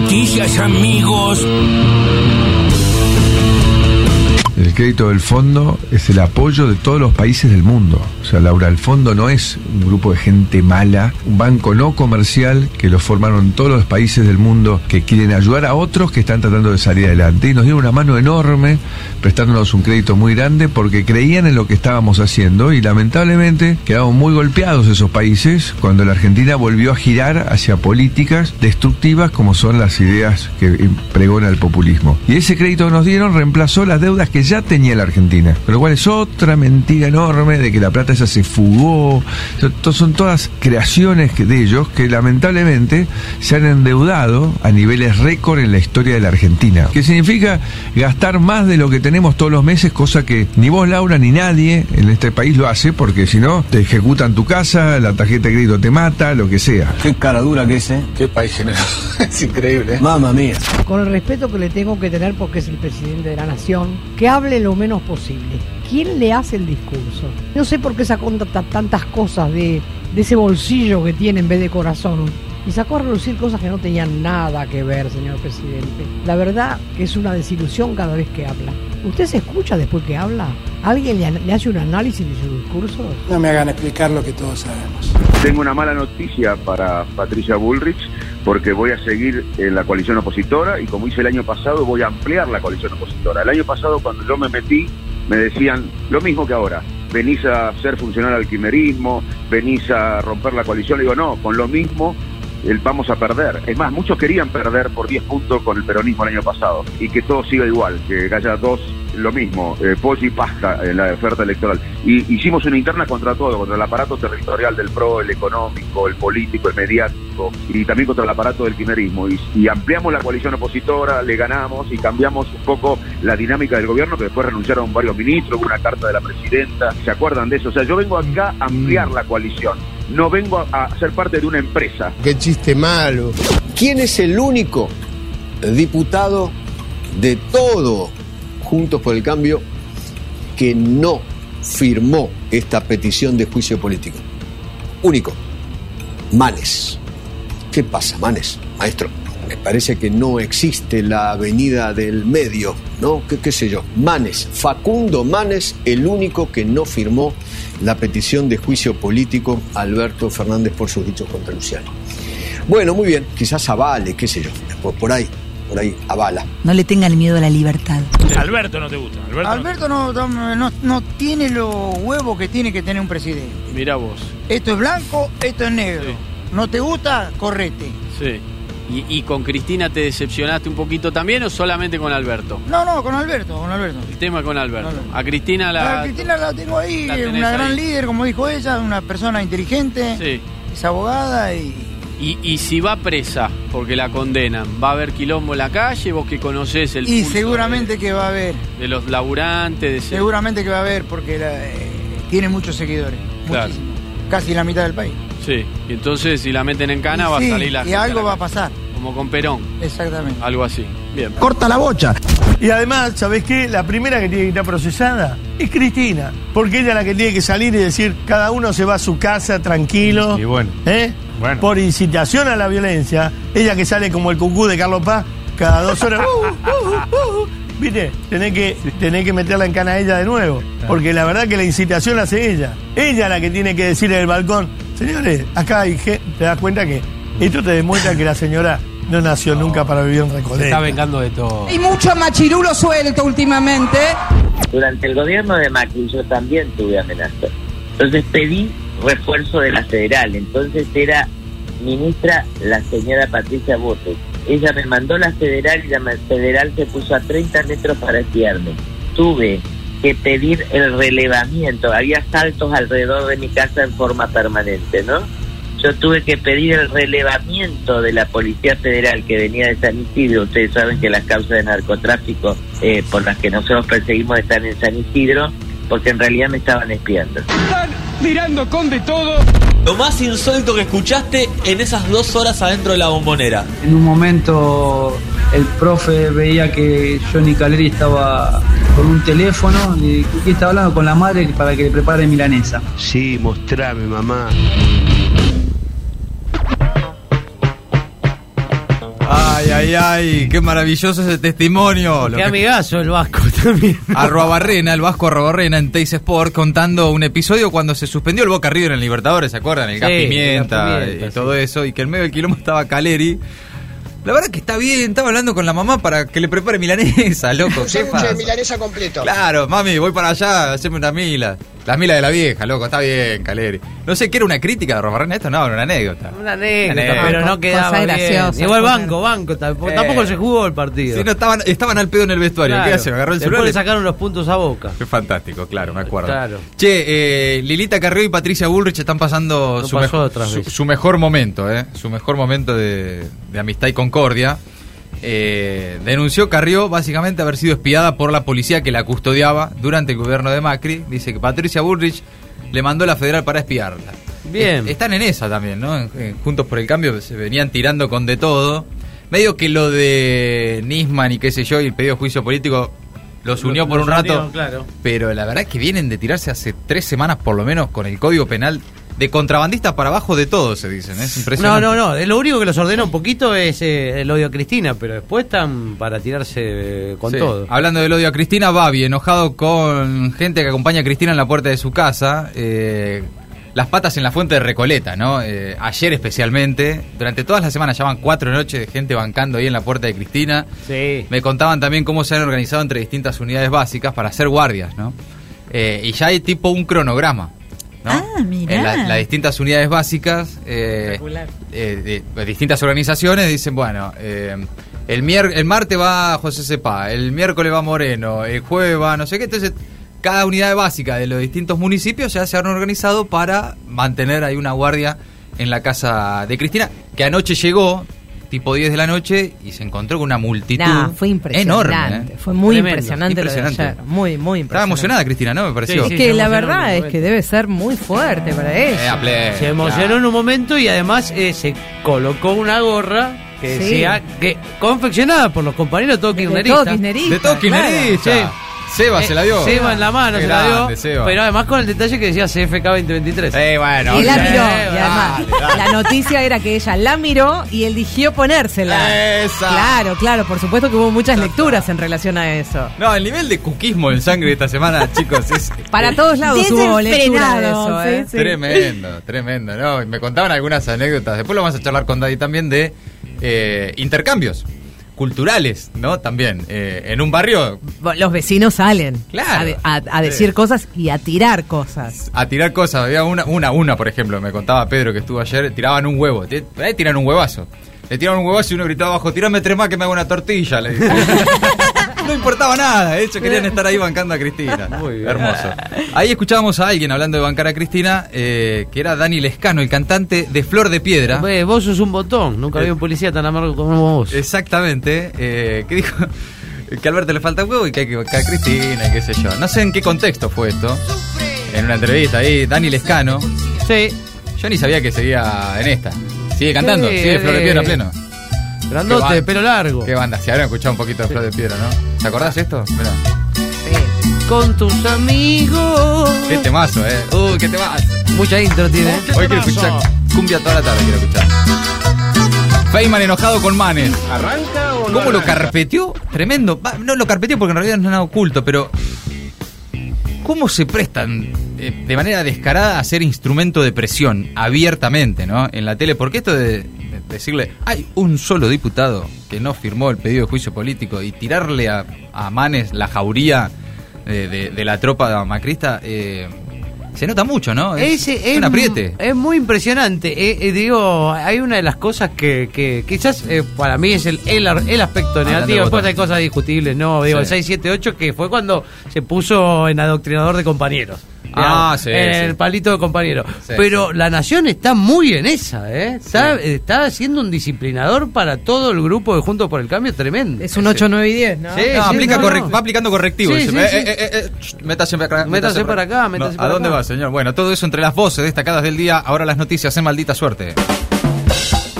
noticias, amigos. El crédito del fondo es el apoyo de todos los países del mundo. O sea, Laura, el fondo no es un grupo de gente mala, un banco no comercial que lo formaron todos los países del mundo que quieren ayudar a otros que están tratando de salir adelante. Y nos dieron una mano enorme prestándonos un crédito muy grande porque creían en lo que estábamos haciendo y lamentablemente quedamos muy golpeados esos países cuando la Argentina volvió a girar hacia políticas destructivas como son las ideas que pregona el populismo. Y ese crédito que nos dieron reemplazó las deudas que ya tenía la Argentina. Con lo cual es otra mentira enorme de que la plata esa se fugó. Son todas creaciones de ellos que lamentablemente se han endeudado a niveles récord en la historia de la Argentina. Que significa gastar más de lo que tenemos todos los meses, cosa que ni vos, Laura, ni nadie en este país lo hace, porque si no, te ejecutan tu casa, la tarjeta de crédito te mata, lo que sea. Qué cara dura que es, ¿eh? Qué país generoso. es increíble. ¿eh? Mamma mía. Con el respeto que le tengo que tener porque es el presidente de la nación, que hable lo menos posible. ¿Quién le hace el discurso? No sé por qué sacó tantas cosas de, de ese bolsillo que tiene en vez de corazón. Y sacó a relucir cosas que no tenían nada que ver, señor presidente. La verdad que es una desilusión cada vez que habla. ¿Usted se escucha después que habla? ¿Alguien le, le hace un análisis de su discurso? No me hagan explicar lo que todos sabemos. Tengo una mala noticia para Patricia Bullrich porque voy a seguir en la coalición opositora y como hice el año pasado voy a ampliar la coalición opositora. El año pasado cuando yo me metí me decían lo mismo que ahora, venís a ser funcional al quimerismo, venís a romper la coalición, le digo no, con lo mismo el, vamos a perder. Es más, muchos querían perder por 10 puntos con el peronismo el año pasado y que todo siga igual, que haya dos lo mismo, eh, pollo y pasta en la oferta electoral. Y hicimos una interna contra todo, contra el aparato territorial del PRO, el económico, el político, el mediático, y también contra el aparato del quimerismo. Y, ampliamos la coalición opositora, le ganamos y cambiamos un poco la dinámica del gobierno, que después renunciaron varios ministros, una carta de la presidenta. ¿Se acuerdan de eso? O sea, yo vengo acá a ampliar la coalición. No vengo a ser parte de una empresa. Qué chiste malo. ¿Quién es el único diputado de todo Juntos por el Cambio que no firmó esta petición de juicio político. Único. Manes. ¿Qué pasa, Manes? Maestro, me parece que no existe la avenida del medio, ¿no? ¿Qué, qué sé yo? Manes, Facundo Manes, el único que no firmó la petición de juicio político a Alberto Fernández por sus dichos contra Luciano. Bueno, muy bien, quizás avale, qué sé yo, por, por ahí por ahí avala. No le tengan miedo a la libertad. Alberto no te gusta. Alberto, Alberto no, no, no, no tiene los huevos que tiene que tener un presidente. Mira vos. Esto es blanco, esto es negro. Sí. ¿No te gusta? Correte. Sí. ¿Y, ¿Y con Cristina te decepcionaste un poquito también o solamente con Alberto? No, no, con Alberto, con Alberto. El tema con Alberto. Alberto. A Cristina la. A Cristina la tengo ahí, la una gran ahí. líder, como dijo ella, una persona inteligente, Sí. es abogada y Y, y si va presa porque la condenan, ¿va a haber quilombo en la calle? Vos que conocés el Y pulso seguramente de, que va a haber, de los laburantes, de seguramente que va a haber, porque la- eh, tiene muchos seguidores, Claro. muchísimos. casi la mitad del país. Sí. Y entonces si la meten en cana Y va sí, a salir la y gente algo la va a pasar, Como con Perón, exactamente. algo así. Bien. corta la bocha. Y además, ¿sabes qué? La primera que tiene que estar procesada es Cristina. Porque ella es la que tiene que salir y decir, cada uno se va a su casa tranquilo. Y bueno. ¿eh? Bueno. Por incitación a la violencia. Ella que sale como el cucú de Carlos Paz cada dos horas. uh, uh, uh, ¿Viste? Tenés que, tenés que meterla en cana a ella de nuevo. Porque la verdad que la incitación la hace ella. Ella es la que tiene que decir en el balcón, señores, acá hay gente, te das cuenta que esto te demuestra que la señora no nació nunca para vivir en Se Recoleta. está vengando de todo. Hay mucho machirulo suelto últimamente. Durante el gobierno de Macri yo también tuve amenazas. Entonces pedí refuerzo de la federal. Entonces era ministra la señora Patricia Botes. Ella me mandó la federal y la federal se puso a 30 metros para espiarme. Tuve que pedir el relevamiento. Había saltos alrededor de mi casa en forma permanente, ¿no? Yo tuve que pedir el relevamiento de la Policía Federal que venía de San Isidro. Ustedes saben que las causas de narcotráfico eh, por las que nosotros perseguimos están en San Isidro, porque en realidad me estaban espiando. Mirando con de todo. Lo más insólito que escuchaste en esas dos horas adentro de la bombonera. En un momento el profe veía que Johnny Caleri estaba con un teléfono y que estaba hablando con la madre para que le prepare milanesa. Sí, mostrame, mamá. Ay, ay, qué maravilloso ese testimonio. Lo Qué que- amigazo el Vasco también. Arroba Barrena, el Vasco Arroba Barrena en Teis Sport contando un episodio cuando se suspendió el Boca River en Libertadores, ¿se acuerdan? El gas Sí, pimienta, gas pimienta, y sí. todo eso, y que en medio del quilombo estaba Caleri. La verdad que está bien, estaba hablando con la mamá para que le prepare milanesa, loco. ¿Qué pasa? milanesa completo. Claro, mami, voy para allá, haceme una mila. Las milas de la vieja, loco, está bien, Caleri. No sé, ¿qué era una crítica de Robarrena? Esto no, era una anécdota. Una anécdota, Anécdota. pero no quedaba bien. graciosa, Igual banco, banco. Tampoco, Eh. tampoco se jugó el partido. Sí, no, estaban, estaban al pedo en el vestuario. Claro. ¿Qué hacen? Agarró el Después celular. le sacaron los puntos a Boca. Qué fantástico, claro, me acuerdo. Claro. Che, eh, Lilita Carrió y Patricia Bullrich están pasando No su, mejo- mejor momento, ¿eh? Su mejor momento de, de amistad y concordia. Eh, denunció Carrió básicamente haber sido espiada por la policía que la custodiaba durante el gobierno de Macri. Dice que Patricia Bullrich le mandó a la federal para espiarla. Bien. Es- están en esa también, ¿no? Juntos por el Cambio se venían tirando con de todo. Medio que lo de Nisman y qué sé yo y el pedido de juicio político los unió por Los un rato. claro. Pero la verdad es que vienen de tirarse hace tres semanas por lo menos con el código penal de contrabandista para abajo de todo, se dicen. Es No, impresionante. no, no. Lo único que los ordena un poquito es eh, el odio a Cristina, pero después están para tirarse eh, con Sí. todo. Hablando del odio a Cristina, Babi, enojado con gente que acompaña a Cristina en la puerta de su casa. eh, las patas en la fuente de Recoleta, ¿no? Eh, ayer especialmente. Durante todas las semanas llevan cuatro noches de gente bancando ahí en la puerta de Cristina. Sí. Me contaban también cómo se han organizado entre distintas unidades básicas para hacer guardias, ¿no? Eh, y ya hay tipo un cronograma. ¿No? Ah. En la- las distintas unidades básicas, eh, eh, de, de distintas organizaciones dicen, bueno, eh, el, mier- el martes va José Cepá, el miércoles va Moreno, el jueves va no sé qué, entonces cada unidad básica de los distintos municipios ya se han organizado para mantener ahí una guardia en la casa de Cristina, que anoche llegó, tipo 10 de la noche, y se encontró con una multitud Nah, fue impresionante. enorme. ¿eh? Fue muy Tremendo, impresionante, lo de ayer. Muy, muy impresionante. Estaba emocionada Cristina, ¿no? Me pareció. es que la verdad es que debe ser muy fuerte para Eh, ella. pleno, Se emocionó en un momento y además eh, se colocó una gorra que Sí. decía que confeccionada por los compañeros de todo kirchnerista. todo kirchnerista, De todo kirchnerista. Claro. Seba se la dio. Seba en la mano Qué se la dio. Seba. Pero además con el detalle que decía CFK 2023. Eh, bueno. Y la miró. Y además, dale. la noticia era que ella la miró y eligió ponérsela. Esa. Claro, claro. Por supuesto que hubo muchas lecturas en relación a eso. No, el nivel de cuquismo en sangre de esta semana, chicos, es Para todos lados hubo lectura de eso. ¿eh? sí, sí. tremendo, tremendo, ¿no? Me contaban algunas anécdotas. Después lo vamos a charlar con Daddy también de eh, intercambios culturales, ¿no? También. eh, en un barrio Los vecinos salen Claro. a, de- a- a decir Sí. cosas y a tirar cosas. a tirar cosas. Había una, una, una, por ejemplo, me contaba Pedro que estuvo ayer, tiraban un huevo. Eh, tiran un huevazo. Le tiraban un huevazo y uno gritaba abajo, tirame tres más que me haga una tortilla. Le dijo. no importaba nada, de hecho querían estar ahí bancando a Cristina. Hermoso. Ahí escuchábamos a alguien hablando de bancar a Cristina, eh, que era Dani Lescano, el cantante de Flor de Piedra. Ve, vos sos un botón. Nunca había un policía tan amargo como vos. Exactamente, eh, que dijo que a Alberto le falta huevo y que hay que bancar a Cristina y qué sé yo. No sé en qué contexto fue esto. En una entrevista ahí, Dani Lescano. Sí. Yo ni sabía que seguía en esta. Sigue cantando, Sí, sigue Flor de eh, Piedra a pleno. Grandote, pelo largo. Qué banda, si habrán escuchado un poquito de Flor de Piedra, ¿no? ¿Te acordás de esto? Mirá. Con tus amigos. Qué temazo, eh. Uy, qué temazo. Mucha intro tiene. ¿eh? Hoy quiero escuchar cumbia toda la tarde, quiero escuchar. Feynman enojado con Manes. ¿Arranca o no ¿Cómo lo arranca? carpeteó? Tremendo. Va, No lo carpeteó porque en realidad no es nada oculto, pero. ¿Cómo se prestan eh, de manera descarada a ser instrumento de presión abiertamente, ¿no? En la tele. Porque esto de decirle, hay un solo diputado que no firmó el pedido de juicio político y tirarle a, a Manes la jauría de, de la tropa macrista, eh, se nota mucho, ¿no? Es, Ese es un apriete. Es muy impresionante. Eh, eh, digo, hay una de las cosas que, que quizás eh, para mí es el, el, el aspecto negativo. Después hay cosas discutibles, ¿no? Digo, Sí. el 678 que fue cuando se puso en adoctrinador de compañeros. Ah, sí, en sí. el palito de compañeros. Sí, Pero la nación está muy en esa, ¿eh? Está, está siendo un disciplinador para todo el grupo de Juntos por el Cambio tremendo. Es un 8, 9 y 10, ¿no? Sí, No, sí, aplica no, correc- no. va aplicando correctivos. Sí, Dice, sí, eh, sí. eh, eh, eh, métase para acá. Métase para acá, métase No, para ¿A dónde acá. va, señor? Bueno, todo eso entre las voces destacadas del día. Ahora las noticias en maldita suerte.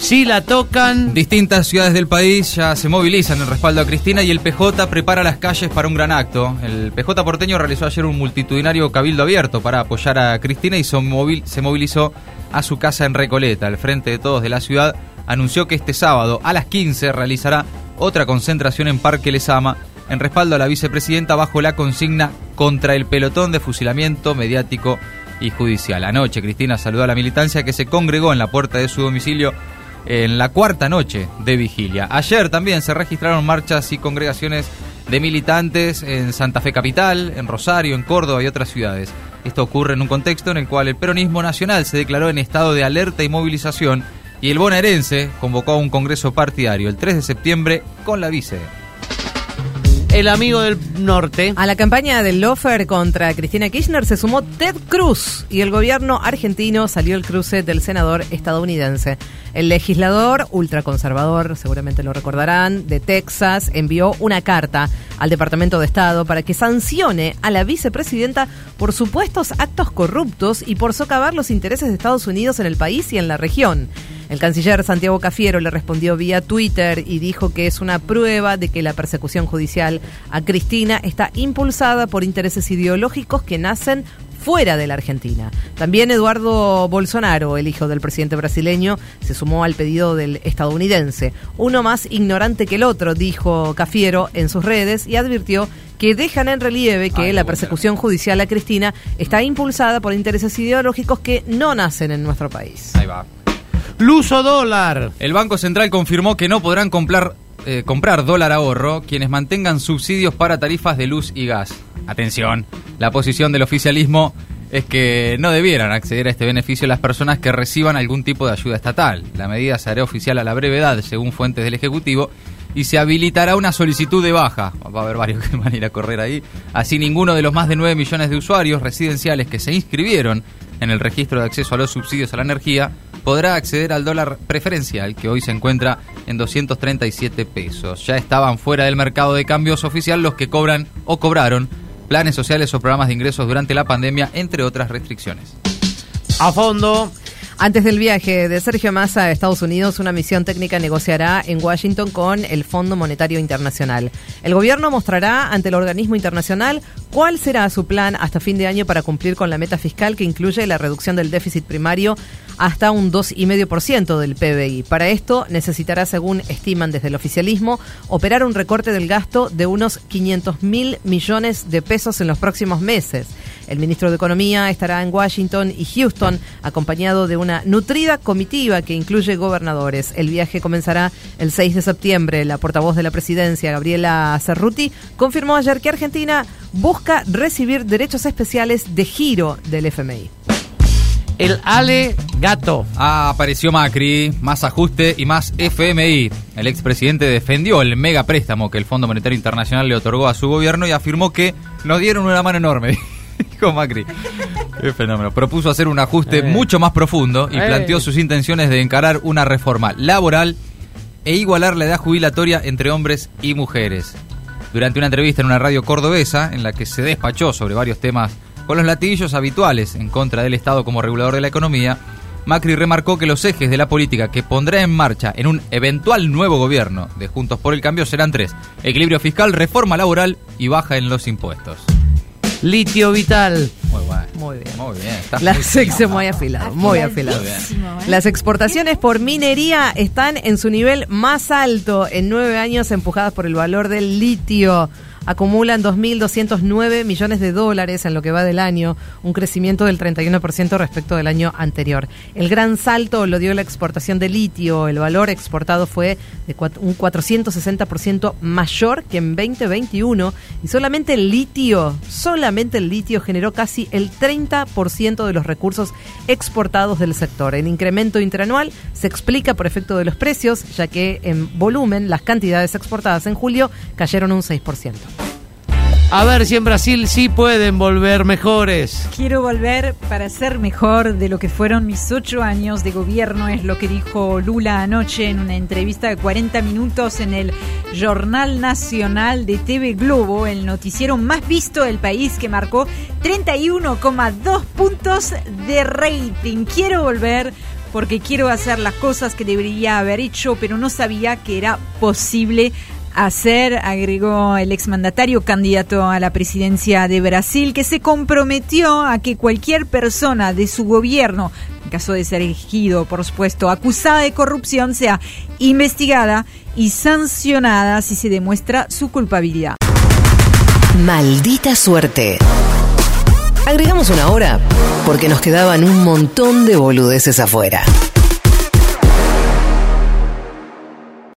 Si la tocan. Distintas ciudades del país ya se movilizan en respaldo a Cristina y el PJ prepara las calles para un gran acto. El PJ porteño realizó ayer un multitudinario cabildo abierto para apoyar a Cristina y se movil- se movilizó a su casa en Recoleta, al frente de todos de la ciudad, anunció que este sábado a las 15 realizará otra concentración en Parque Lesama en respaldo a la vicepresidenta bajo la consigna contra el pelotón de fusilamiento mediático y judicial. Anoche Cristina saludó a la militancia que se congregó en la puerta de su domicilio en la cuarta noche de vigilia. Ayer también se registraron marchas y congregaciones de militantes en Santa Fe Capital, en Rosario, en Córdoba y otras ciudades. Esto ocurre en un contexto en el cual el peronismo nacional se declaró en estado de alerta y movilización y el bonaerense convocó a un congreso partidario el 3 de septiembre con la vice. El amigo del norte. A la campaña del Lofer contra Cristina Kirchner se sumó Ted Cruz y el gobierno argentino salió el cruce del senador estadounidense. El legislador ultraconservador, seguramente lo recordarán, de Texas, envió una carta al Departamento de Estado para que sancione a la vicepresidenta por supuestos actos corruptos y por socavar los intereses de Estados Unidos en el país y en la región. El canciller Santiago Cafiero le respondió vía Twitter y dijo que es una prueba de que la persecución judicial a Cristina está impulsada por intereses ideológicos que nacen fuera de la Argentina. También Eduardo Bolsonaro, el hijo del presidente brasileño, se sumó al pedido del estadounidense. Uno más ignorante que el otro, dijo Cafiero en sus redes y advirtió que dejan en relieve que la persecución judicial a Cristina está impulsada por intereses ideológicos que no nacen en nuestro país. Ahí va. Luso dólar. El Banco Central confirmó que no podrán comprar, eh, comprar dólar ahorro quienes mantengan subsidios para tarifas de luz y gas. Atención, la posición del oficialismo es que no debieran acceder a este beneficio las personas que reciban algún tipo de ayuda estatal. La medida se hará oficial a la brevedad, según fuentes del Ejecutivo, y se habilitará una solicitud de baja. Va a haber varios que van a ir a correr ahí. Así ninguno de los más de 9 millones de usuarios residenciales que se inscribieron en el registro de acceso a los subsidios a la energía podrá acceder al dólar preferencial, que hoy se encuentra en 237 pesos. Ya estaban fuera del mercado de cambios oficial los que cobran o cobraron planes sociales o programas de ingresos durante la pandemia, entre otras restricciones. A fondo. Antes del viaje de Sergio Massa a Estados Unidos, una misión técnica negociará en Washington con el Fondo Monetario Internacional. El gobierno mostrará ante el organismo internacional cuál será su plan hasta fin de año para cumplir con la meta fiscal que incluye la reducción del déficit primario hasta un 2,5% del PBI. Para esto necesitará, según estiman desde el oficialismo, operar un recorte del gasto de unos 500 mil millones de pesos en los próximos meses. El ministro de Economía estará en Washington y Houston, acompañado de una nutrida comitiva que incluye gobernadores. El viaje comenzará el 6 de septiembre. La portavoz de la presidencia, Gabriela Cerruti, confirmó ayer que Argentina busca recibir derechos especiales de giro del FMI. El Ale Gato. Ah, apareció Macri, más ajuste y más FMI. El expresidente defendió el mega préstamo que el Fondo Monetario Internacional le otorgó a su gobierno y afirmó que nos dieron una mano enorme. Dijo Macri. Qué fenómeno. Propuso hacer un ajuste Eh. mucho más profundo y Eh. planteó sus intenciones de encarar una reforma laboral e igualar la edad jubilatoria entre hombres y mujeres. Durante una entrevista en una radio cordobesa, en la que se despachó sobre varios temas con los latillos habituales en contra del Estado como regulador de la economía, Macri remarcó que los ejes de la política que pondrá en marcha en un eventual nuevo gobierno de Juntos por el Cambio serán tres. Equilibrio fiscal, reforma laboral y baja en los impuestos. Litio Vital. Muy bueno. Muy bien. Muy bien. está La muy- muy afilado, muy afilado. Muy bien. Las exportaciones por minería están en su nivel más alto en nueve años, empujadas por el valor del litio. Acumulan 2.209 millones de dólares en lo que va del año, un crecimiento del 31% respecto del año anterior. El gran salto lo dio la exportación de litio. El valor exportado fue de un 460% mayor que en 2021 y solamente el litio, solamente el litio generó casi el 30% de los recursos exportados del sector. El incremento interanual se explica por efecto de los precios, ya que en volumen las cantidades exportadas en julio cayeron un 6%. A ver si en Brasil sí pueden volver mejores. Quiero volver para ser mejor de lo que fueron mis ocho años de gobierno, es lo que dijo Lula anoche en una entrevista de 40 minutos en el Jornal Nacional de TV Globo, el noticiero más visto del país que marcó 31,2 puntos de rating. Quiero volver porque quiero hacer las cosas que debería haber hecho, pero no sabía que era posible hacer, agregó el exmandatario candidato a la presidencia de Brasil, que se comprometió a que cualquier persona de su gobierno en caso de ser elegido, por supuesto, acusada de corrupción, sea investigada y sancionada si se demuestra su culpabilidad. Maldita suerte. Agregamos una hora porque nos quedaban un montón de boludeces afuera.